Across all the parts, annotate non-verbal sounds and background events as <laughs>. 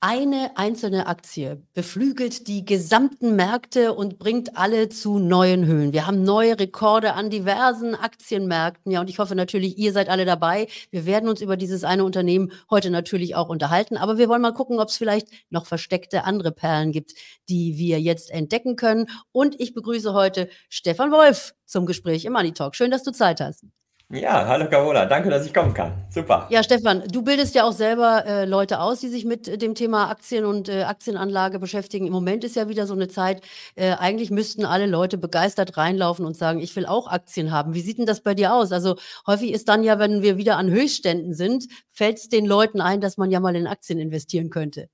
Eine einzelne Aktie beflügelt die gesamten Märkte und bringt alle zu neuen Höhen. Wir haben neue Rekorde an diversen Aktienmärkten. Ja, und ich hoffe natürlich, ihr seid alle dabei. Wir werden uns über dieses eine Unternehmen heute natürlich auch unterhalten. Aber wir wollen mal gucken, ob es vielleicht noch versteckte andere Perlen gibt, die wir jetzt entdecken können. Und ich begrüße heute Stefan Wolf zum Gespräch im Money Talk. Schön, dass du Zeit hast. Ja, hallo Carola, danke, dass ich kommen kann. Super. Ja, Stefan, du bildest ja auch selber äh, Leute aus, die sich mit dem Thema Aktien und äh, Aktienanlage beschäftigen. Im Moment ist ja wieder so eine Zeit, äh, eigentlich müssten alle Leute begeistert reinlaufen und sagen, ich will auch Aktien haben. Wie sieht denn das bei dir aus? Also häufig ist dann ja, wenn wir wieder an Höchstständen sind, fällt es den Leuten ein, dass man ja mal in Aktien investieren könnte.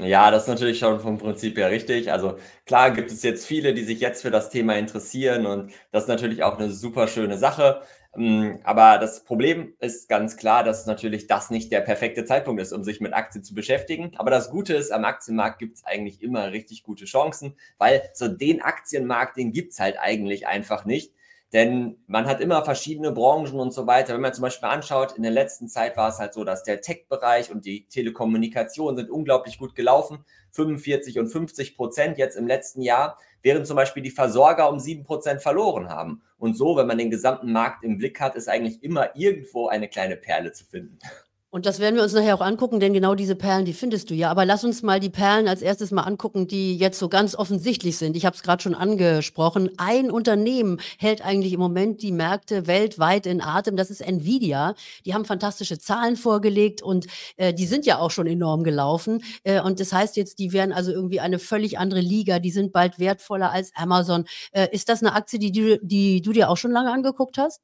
Ja, das ist natürlich schon vom Prinzip her richtig. Also klar gibt es jetzt viele, die sich jetzt für das Thema interessieren und das ist natürlich auch eine super schöne Sache. Ähm, aber das Problem ist ganz klar, dass natürlich das nicht der perfekte Zeitpunkt ist, um sich mit Aktien zu beschäftigen. Aber das Gute ist, am Aktienmarkt gibt es eigentlich immer richtig gute Chancen, weil so den Aktienmarkt, den gibt es halt eigentlich einfach nicht. Denn man hat immer verschiedene Branchen und so weiter. Wenn man zum Beispiel anschaut, in der letzten Zeit war es halt so, dass der Tech-Bereich und die Telekommunikation sind unglaublich gut gelaufen. 45 und 50 Prozent jetzt im letzten Jahr, während zum Beispiel die Versorger um 7 Prozent verloren haben. Und so, wenn man den gesamten Markt im Blick hat, ist eigentlich immer irgendwo eine kleine Perle zu finden. Und das werden wir uns nachher auch angucken, denn genau diese Perlen, die findest du ja. Aber lass uns mal die Perlen als erstes mal angucken, die jetzt so ganz offensichtlich sind. Ich habe es gerade schon angesprochen. Ein Unternehmen hält eigentlich im Moment die Märkte weltweit in Atem. Das ist Nvidia. Die haben fantastische Zahlen vorgelegt und äh, die sind ja auch schon enorm gelaufen. Äh, und das heißt jetzt, die werden also irgendwie eine völlig andere Liga. Die sind bald wertvoller als Amazon. Äh, ist das eine Aktie, die, die, die du dir auch schon lange angeguckt hast?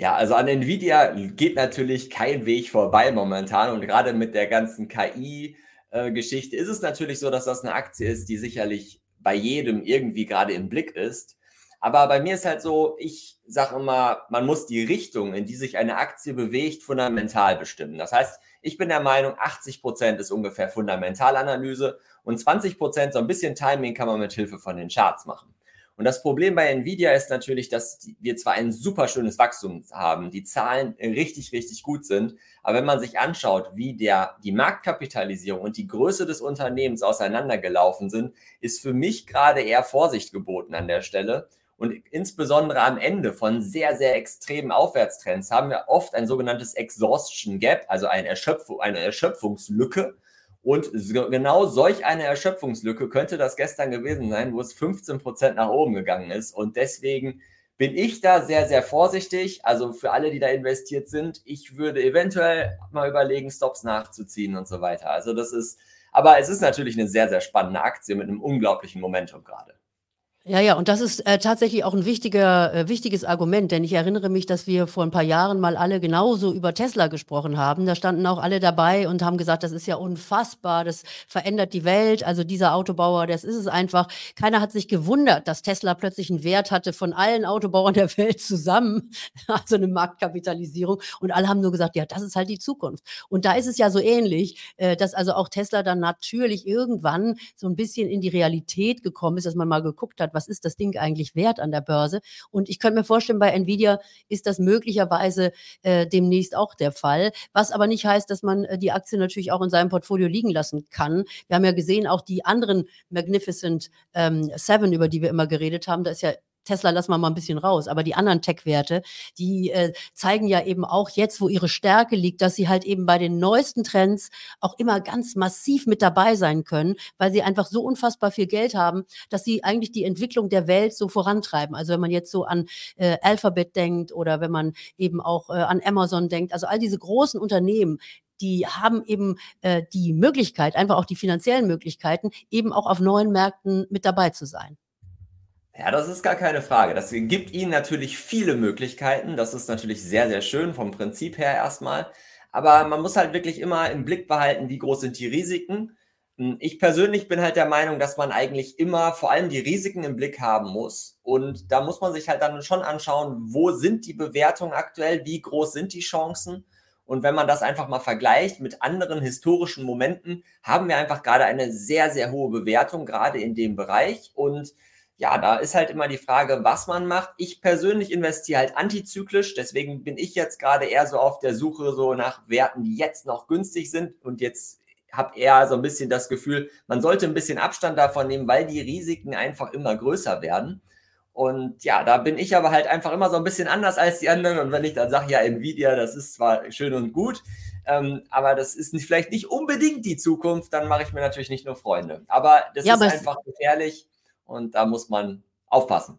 Ja, also an Nvidia geht natürlich kein Weg vorbei momentan und gerade mit der ganzen KI-Geschichte ist es natürlich so, dass das eine Aktie ist, die sicherlich bei jedem irgendwie gerade im Blick ist. Aber bei mir ist halt so, ich sage immer, man muss die Richtung, in die sich eine Aktie bewegt, fundamental bestimmen. Das heißt, ich bin der Meinung, 80 Prozent ist ungefähr Fundamentalanalyse und 20 Prozent so ein bisschen Timing kann man mit Hilfe von den Charts machen. Und das Problem bei Nvidia ist natürlich, dass wir zwar ein super schönes Wachstum haben, die Zahlen richtig, richtig gut sind, aber wenn man sich anschaut, wie der, die Marktkapitalisierung und die Größe des Unternehmens auseinandergelaufen sind, ist für mich gerade eher Vorsicht geboten an der Stelle. Und insbesondere am Ende von sehr, sehr extremen Aufwärtstrends haben wir oft ein sogenanntes Exhaustion Gap, also eine, Erschöpfung, eine Erschöpfungslücke. Und genau solch eine Erschöpfungslücke könnte das gestern gewesen sein, wo es 15 Prozent nach oben gegangen ist. Und deswegen bin ich da sehr, sehr vorsichtig. Also für alle, die da investiert sind, ich würde eventuell mal überlegen, Stops nachzuziehen und so weiter. Also das ist, aber es ist natürlich eine sehr, sehr spannende Aktie mit einem unglaublichen Momentum gerade. Ja, ja, und das ist äh, tatsächlich auch ein wichtiger, äh, wichtiges Argument, denn ich erinnere mich, dass wir vor ein paar Jahren mal alle genauso über Tesla gesprochen haben. Da standen auch alle dabei und haben gesagt, das ist ja unfassbar, das verändert die Welt. Also dieser Autobauer, das ist es einfach. Keiner hat sich gewundert, dass Tesla plötzlich einen Wert hatte von allen Autobauern <laughs> der Welt zusammen, also eine Marktkapitalisierung. Und alle haben nur gesagt, ja, das ist halt die Zukunft. Und da ist es ja so ähnlich, äh, dass also auch Tesla dann natürlich irgendwann so ein bisschen in die Realität gekommen ist, dass man mal geguckt hat, was ist das Ding eigentlich wert an der Börse. Und ich könnte mir vorstellen, bei Nvidia ist das möglicherweise äh, demnächst auch der Fall. Was aber nicht heißt, dass man äh, die Aktie natürlich auch in seinem Portfolio liegen lassen kann. Wir haben ja gesehen, auch die anderen Magnificent ähm, Seven, über die wir immer geredet haben, da ist ja Tesla lassen wir mal ein bisschen raus, aber die anderen Tech-Werte, die äh, zeigen ja eben auch jetzt, wo ihre Stärke liegt, dass sie halt eben bei den neuesten Trends auch immer ganz massiv mit dabei sein können, weil sie einfach so unfassbar viel Geld haben, dass sie eigentlich die Entwicklung der Welt so vorantreiben. Also wenn man jetzt so an äh, Alphabet denkt oder wenn man eben auch äh, an Amazon denkt, also all diese großen Unternehmen, die haben eben äh, die Möglichkeit, einfach auch die finanziellen Möglichkeiten, eben auch auf neuen Märkten mit dabei zu sein. Ja, das ist gar keine Frage. Das gibt Ihnen natürlich viele Möglichkeiten. Das ist natürlich sehr, sehr schön vom Prinzip her erstmal. Aber man muss halt wirklich immer im Blick behalten, wie groß sind die Risiken. Hm, ich persönlich bin halt der Meinung, dass man eigentlich immer vor allem die Risiken im Blick haben muss. Und da muss man sich halt dann schon anschauen, wo sind die Bewertungen aktuell, wie groß sind die Chancen. Und wenn man das einfach mal vergleicht mit anderen historischen Momenten, haben wir einfach gerade eine sehr, sehr hohe Bewertung, gerade in dem Bereich. Und ja, da ist halt immer die Frage, was man macht. Ich persönlich investiere halt antizyklisch, deswegen bin ich jetzt gerade eher so auf der Suche so nach Werten, die jetzt noch günstig sind und jetzt habe eher so ein bisschen das Gefühl, man sollte ein bisschen Abstand davon nehmen, weil die Risiken einfach immer größer werden. Und ja, da bin ich aber halt einfach immer so ein bisschen anders als die anderen. Und wenn ich dann sage, ja, Nvidia, das ist zwar schön und gut, ähm, aber das ist nicht, vielleicht nicht unbedingt die Zukunft, dann mache ich mir natürlich nicht nur Freunde. Aber das ja, ist aber einfach gefährlich und da muss man aufpassen.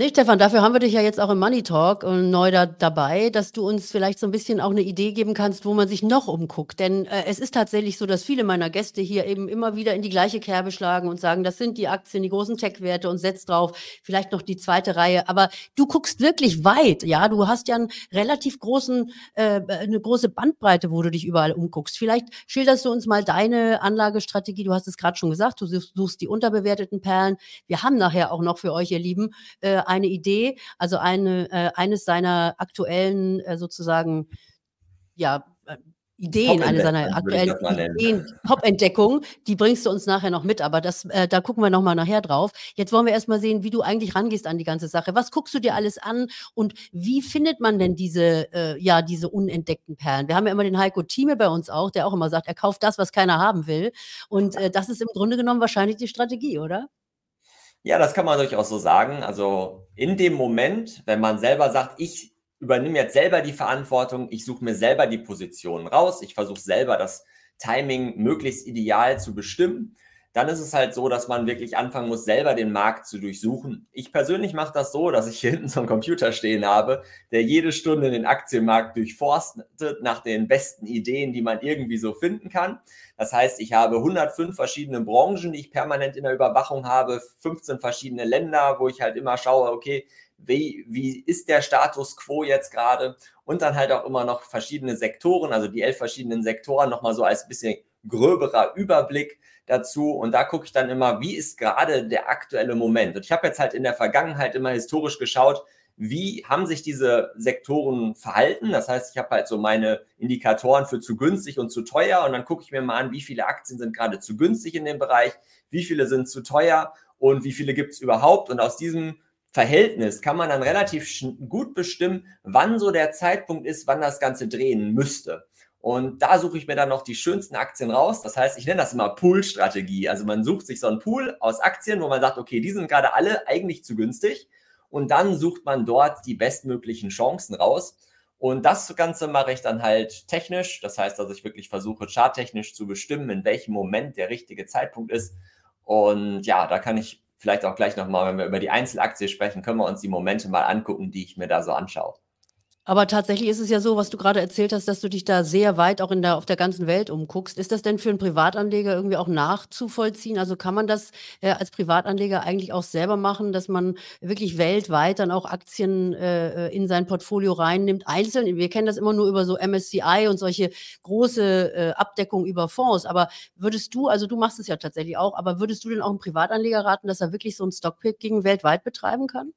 Nee, Stefan, dafür haben wir dich ja jetzt auch im Money Talk äh, neu da, dabei, dass du uns vielleicht so ein bisschen auch eine Idee geben kannst, wo man sich noch umguckt. Denn äh, es ist tatsächlich so, dass viele meiner Gäste hier eben immer wieder in die gleiche Kerbe schlagen und sagen, das sind die Aktien, die großen Tech-Werte und setzt drauf, vielleicht noch die zweite Reihe. Aber du guckst wirklich weit, ja. Du hast ja einen relativ großen, äh, eine große Bandbreite, wo du dich überall umguckst. Vielleicht schilderst du uns mal deine Anlagestrategie. Du hast es gerade schon gesagt, du suchst die unterbewerteten Perlen. Wir haben nachher auch noch für euch, ihr Lieben, äh, eine Idee, also eine, äh, eines seiner aktuellen äh, sozusagen, ja, äh, Ideen, eine seiner aktuellen Ideen, Top-Entdeckungen, die bringst du uns nachher noch mit, aber das, äh, da gucken wir nochmal nachher drauf. Jetzt wollen wir erstmal sehen, wie du eigentlich rangehst an die ganze Sache. Was guckst du dir alles an und wie findet man denn diese, äh, ja, diese unentdeckten Perlen? Wir haben ja immer den Heiko Thieme bei uns auch, der auch immer sagt, er kauft das, was keiner haben will. Und äh, das ist im Grunde genommen wahrscheinlich die Strategie, oder? Ja, das kann man durchaus so sagen. Also in dem Moment, wenn man selber sagt, ich übernehme jetzt selber die Verantwortung, ich suche mir selber die Positionen raus, ich versuche selber das Timing möglichst ideal zu bestimmen, dann ist es halt so, dass man wirklich anfangen muss, selber den Markt zu durchsuchen. Ich persönlich mache das so, dass ich <laughs> hier hinten so einen Computer stehen habe, der jede Stunde den Aktienmarkt durchforstet nach den besten Ideen, die man irgendwie so finden kann. Das heißt, ich habe 105 verschiedene Branchen, die ich permanent in der Überwachung habe, 15 verschiedene Länder, wo ich halt immer schaue, okay, wie, wie ist der Status quo jetzt gerade? Und dann halt auch immer noch verschiedene Sektoren, also die elf verschiedenen Sektoren nochmal so als bisschen gröberer Überblick dazu. Und da gucke ich dann immer, wie ist gerade der aktuelle Moment. Und ich habe jetzt halt in der Vergangenheit immer historisch geschaut, wie haben sich diese Sektoren verhalten. Das heißt, ich habe halt so meine Indikatoren für zu günstig und zu teuer. Und dann gucke ich mir mal an, wie viele Aktien sind gerade zu günstig in dem Bereich, wie viele sind zu teuer und wie viele gibt es überhaupt. Und aus diesem Verhältnis kann man dann relativ gut bestimmen, wann so der Zeitpunkt ist, wann das Ganze drehen müsste. Und da suche ich mir dann noch die schönsten Aktien raus. Das heißt, ich nenne das immer Pool-Strategie. Also man sucht sich so einen Pool aus Aktien, wo man sagt, okay, die sind gerade alle eigentlich zu günstig. Und dann sucht man dort die bestmöglichen Chancen raus. Und das Ganze mache ich dann halt technisch. Das heißt, dass ich wirklich versuche, charttechnisch zu bestimmen, in welchem Moment der richtige Zeitpunkt ist. Und ja, da kann ich vielleicht auch gleich nochmal, wenn wir über die Einzelaktie sprechen, können wir uns die Momente mal angucken, die ich mir da so anschaue. Aber tatsächlich ist es ja so, was du gerade erzählt hast, dass du dich da sehr weit auch in der, auf der ganzen Welt umguckst. Ist das denn für einen Privatanleger irgendwie auch nachzuvollziehen? Also kann man das äh, als Privatanleger eigentlich auch selber machen, dass man wirklich weltweit dann auch Aktien äh, in sein Portfolio reinnimmt, einzeln? Wir kennen das immer nur über so MSCI und solche große äh, Abdeckung über Fonds. Aber würdest du, also du machst es ja tatsächlich auch, aber würdest du denn auch einem Privatanleger raten, dass er wirklich so ein Stockpicking weltweit betreiben kann?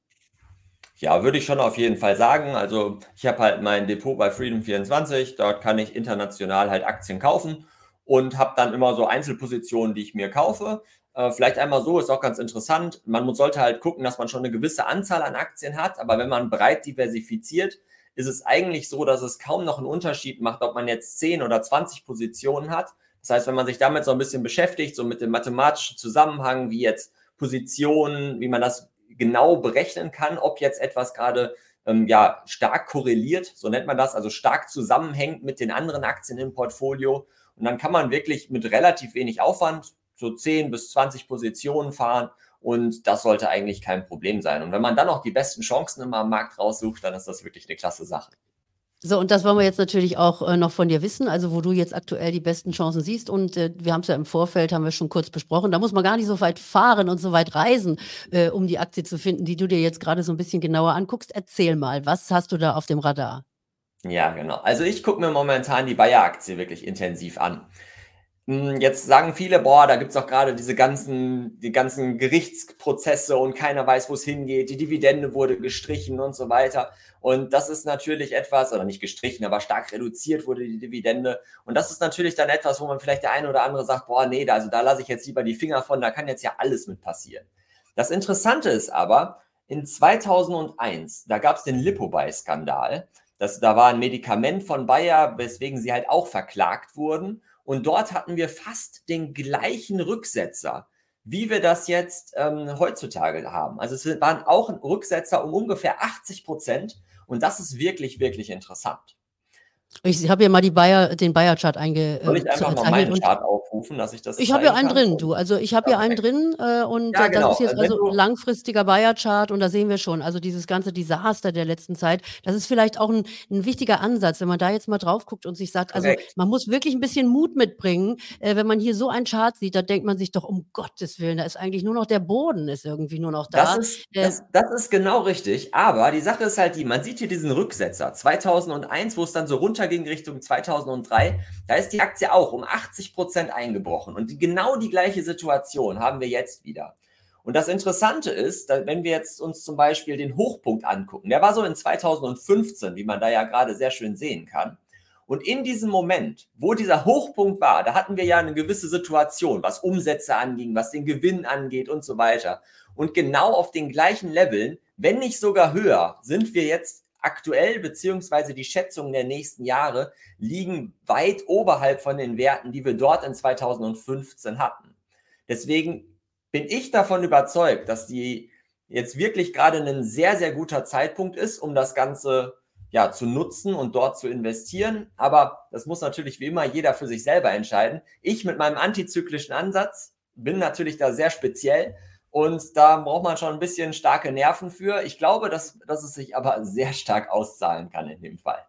Ja, würde ich schon auf jeden Fall sagen. Also ich habe halt mein Depot bei Freedom24, dort kann ich international halt Aktien kaufen und habe dann immer so Einzelpositionen, die ich mir kaufe. Äh, vielleicht einmal so, ist auch ganz interessant. Man sollte halt gucken, dass man schon eine gewisse Anzahl an Aktien hat, aber wenn man breit diversifiziert, ist es eigentlich so, dass es kaum noch einen Unterschied macht, ob man jetzt 10 oder 20 Positionen hat. Das heißt, wenn man sich damit so ein bisschen beschäftigt, so mit dem mathematischen Zusammenhang, wie jetzt Positionen, wie man das genau berechnen kann, ob jetzt etwas gerade ähm, ja, stark korreliert, so nennt man das, also stark zusammenhängt mit den anderen Aktien im Portfolio. Und dann kann man wirklich mit relativ wenig Aufwand so 10 bis 20 Positionen fahren und das sollte eigentlich kein Problem sein. Und wenn man dann auch die besten Chancen immer am Markt raussucht, dann ist das wirklich eine klasse Sache. So, und das wollen wir jetzt natürlich auch äh, noch von dir wissen, also wo du jetzt aktuell die besten Chancen siehst. Und äh, wir haben es ja im Vorfeld, haben wir schon kurz besprochen, da muss man gar nicht so weit fahren und so weit reisen, äh, um die Aktie zu finden, die du dir jetzt gerade so ein bisschen genauer anguckst. Erzähl mal, was hast du da auf dem Radar? Ja, genau. Also ich gucke mir momentan die Bayer-Aktie wirklich intensiv an. Hm, jetzt sagen viele, boah, da gibt es doch gerade diese ganzen, die ganzen Gerichtsprozesse und keiner weiß, wo es hingeht. Die Dividende wurde gestrichen und so weiter. Und das ist natürlich etwas, oder nicht gestrichen, aber stark reduziert wurde die Dividende. Und das ist natürlich dann etwas, wo man vielleicht der eine oder andere sagt, boah, nee, da, also da lasse ich jetzt lieber die Finger von, da kann jetzt ja alles mit passieren. Das Interessante ist aber, in 2001, da gab es den Lipobay-Skandal. da war ein Medikament von Bayer, weswegen sie halt auch verklagt wurden. Und dort hatten wir fast den gleichen Rücksetzer, wie wir das jetzt ähm, heutzutage haben. Also es waren auch Rücksetzer um ungefähr 80 Prozent. Und das ist wirklich, wirklich interessant. Ich habe ja mal die Bayer, den Bayer-Chart einge. Soll ich einfach mal meinen Chart aufrufen, dass ich das. Ich habe ja einen drin, du. Also ich habe ja einen drin äh, und ja, genau. das ist jetzt also, also langfristiger Bayer-Chart und da sehen wir schon, also dieses ganze Desaster der letzten Zeit, das ist vielleicht auch ein, ein wichtiger Ansatz, wenn man da jetzt mal drauf guckt und sich sagt, also man muss wirklich ein bisschen Mut mitbringen. Äh, wenn man hier so einen Chart sieht, da denkt man sich doch, um Gottes Willen, da ist eigentlich nur noch der Boden, ist irgendwie nur noch da. Das ist, äh, das, das ist genau richtig. Aber die Sache ist halt die, man sieht hier diesen Rücksetzer 2001, wo es dann so runterging Richtung 2003, da ist die Aktie auch um 80 Prozent eingebrochen. Und genau die gleiche Situation haben wir jetzt wieder. Und das Interessante ist, wenn wir jetzt uns zum Beispiel den Hochpunkt angucken, der war so in 2015, wie man da ja gerade sehr schön sehen kann. Und in diesem Moment, wo dieser Hochpunkt war, da hatten wir ja eine gewisse Situation, was Umsätze anging, was den Gewinn angeht und so weiter. Und genau auf den gleichen Leveln, wenn nicht sogar höher, sind wir jetzt aktuell, beziehungsweise die Schätzungen der nächsten Jahre liegen weit oberhalb von den Werten, die wir dort in 2015 hatten. Deswegen bin ich davon überzeugt, dass die jetzt wirklich gerade ein sehr, sehr guter Zeitpunkt ist, um das Ganze ja, zu nutzen und dort zu investieren. Aber das muss natürlich wie immer jeder für sich selber entscheiden. Ich mit meinem antizyklischen Ansatz bin natürlich da sehr speziell und da braucht man schon ein bisschen starke Nerven für. Ich glaube, dass, dass es sich aber sehr stark auszahlen kann in dem Fall.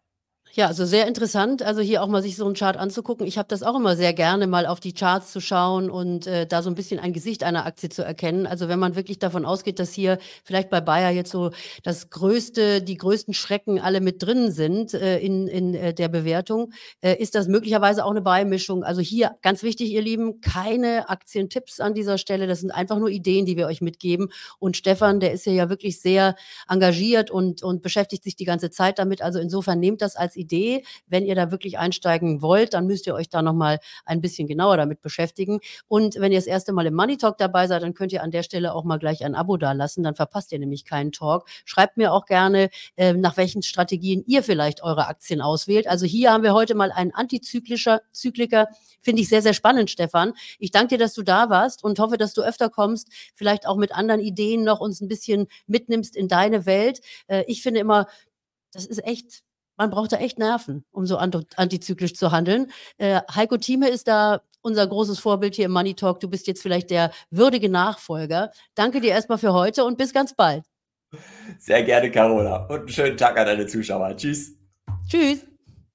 Ja, also sehr interessant, also hier auch mal sich so einen Chart anzugucken. Ich habe das auch immer sehr gerne, mal auf die Charts zu schauen und äh, da so ein bisschen ein Gesicht einer Aktie zu erkennen. Also wenn man wirklich davon ausgeht, dass hier vielleicht bei Bayer jetzt so das größte, die größten Schrecken alle mit drin sind äh, in, in äh, der Bewertung, äh, ist das möglicherweise auch eine Beimischung. Also hier ganz wichtig, ihr Lieben, keine Aktientipps an dieser Stelle. Das sind einfach nur Ideen, die wir euch mitgeben. Und Stefan, der ist ja wirklich sehr engagiert und, und beschäftigt sich die ganze Zeit damit. Also insofern nehmt das als Idee. Wenn ihr da wirklich einsteigen wollt, dann müsst ihr euch da nochmal ein bisschen genauer damit beschäftigen. Und wenn ihr das erste Mal im Money Talk dabei seid, dann könnt ihr an der Stelle auch mal gleich ein Abo dalassen. Dann verpasst ihr nämlich keinen Talk. Schreibt mir auch gerne, äh, nach welchen Strategien ihr vielleicht eure Aktien auswählt. Also hier haben wir heute mal einen antizyklischer Zykliker. Finde ich sehr, sehr spannend, Stefan. Ich danke dir, dass du da warst und hoffe, dass du öfter kommst, vielleicht auch mit anderen Ideen noch uns ein bisschen mitnimmst in deine Welt. Äh, ich finde immer, das ist echt man braucht da echt Nerven, um so antizyklisch zu handeln. Äh, Heiko Thieme ist da unser großes Vorbild hier im Money Talk. Du bist jetzt vielleicht der würdige Nachfolger. Danke dir erstmal für heute und bis ganz bald. Sehr gerne, Carola. Und einen schönen Tag an deine Zuschauer. Tschüss. Tschüss.